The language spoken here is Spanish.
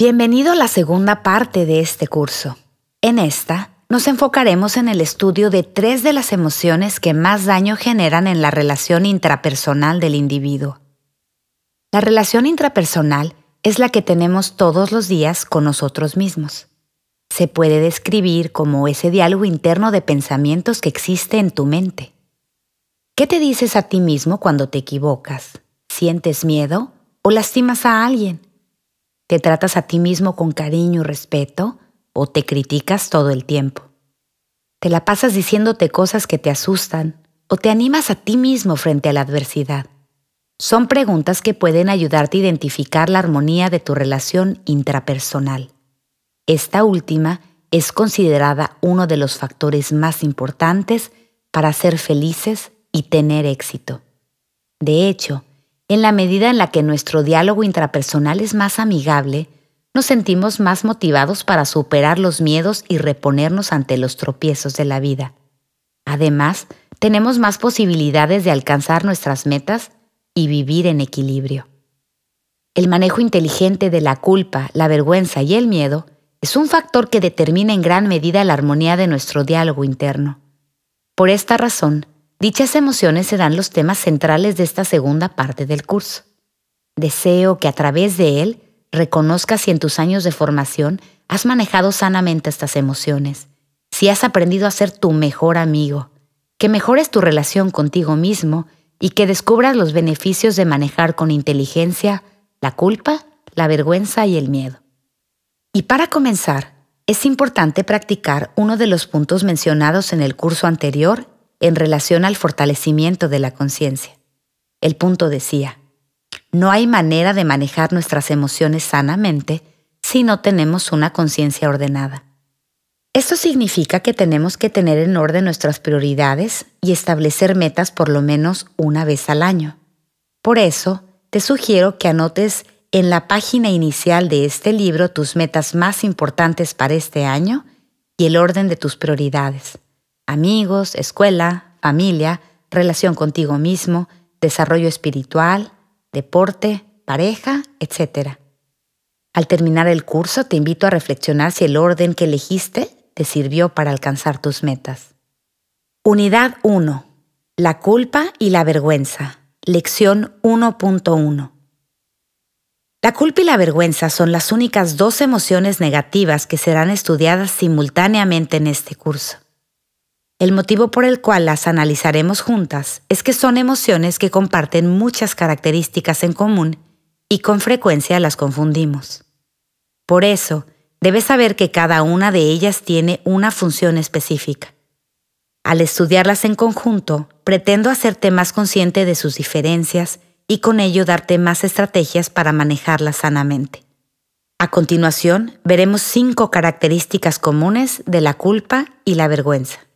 Bienvenido a la segunda parte de este curso. En esta, nos enfocaremos en el estudio de tres de las emociones que más daño generan en la relación intrapersonal del individuo. La relación intrapersonal es la que tenemos todos los días con nosotros mismos. Se puede describir como ese diálogo interno de pensamientos que existe en tu mente. ¿Qué te dices a ti mismo cuando te equivocas? ¿Sientes miedo o lastimas a alguien? ¿Te tratas a ti mismo con cariño y respeto o te criticas todo el tiempo? ¿Te la pasas diciéndote cosas que te asustan o te animas a ti mismo frente a la adversidad? Son preguntas que pueden ayudarte a identificar la armonía de tu relación intrapersonal. Esta última es considerada uno de los factores más importantes para ser felices y tener éxito. De hecho, en la medida en la que nuestro diálogo intrapersonal es más amigable, nos sentimos más motivados para superar los miedos y reponernos ante los tropiezos de la vida. Además, tenemos más posibilidades de alcanzar nuestras metas y vivir en equilibrio. El manejo inteligente de la culpa, la vergüenza y el miedo es un factor que determina en gran medida la armonía de nuestro diálogo interno. Por esta razón, Dichas emociones serán los temas centrales de esta segunda parte del curso. Deseo que a través de él reconozcas si en tus años de formación has manejado sanamente estas emociones, si has aprendido a ser tu mejor amigo, que mejores tu relación contigo mismo y que descubras los beneficios de manejar con inteligencia la culpa, la vergüenza y el miedo. Y para comenzar, es importante practicar uno de los puntos mencionados en el curso anterior en relación al fortalecimiento de la conciencia. El punto decía, no hay manera de manejar nuestras emociones sanamente si no tenemos una conciencia ordenada. Esto significa que tenemos que tener en orden nuestras prioridades y establecer metas por lo menos una vez al año. Por eso, te sugiero que anotes en la página inicial de este libro tus metas más importantes para este año y el orden de tus prioridades amigos, escuela, familia, relación contigo mismo, desarrollo espiritual, deporte, pareja, etc. Al terminar el curso te invito a reflexionar si el orden que elegiste te sirvió para alcanzar tus metas. Unidad 1. La culpa y la vergüenza. Lección 1.1. La culpa y la vergüenza son las únicas dos emociones negativas que serán estudiadas simultáneamente en este curso. El motivo por el cual las analizaremos juntas es que son emociones que comparten muchas características en común y con frecuencia las confundimos. Por eso, debes saber que cada una de ellas tiene una función específica. Al estudiarlas en conjunto, pretendo hacerte más consciente de sus diferencias y con ello darte más estrategias para manejarlas sanamente. A continuación, veremos cinco características comunes de la culpa y la vergüenza.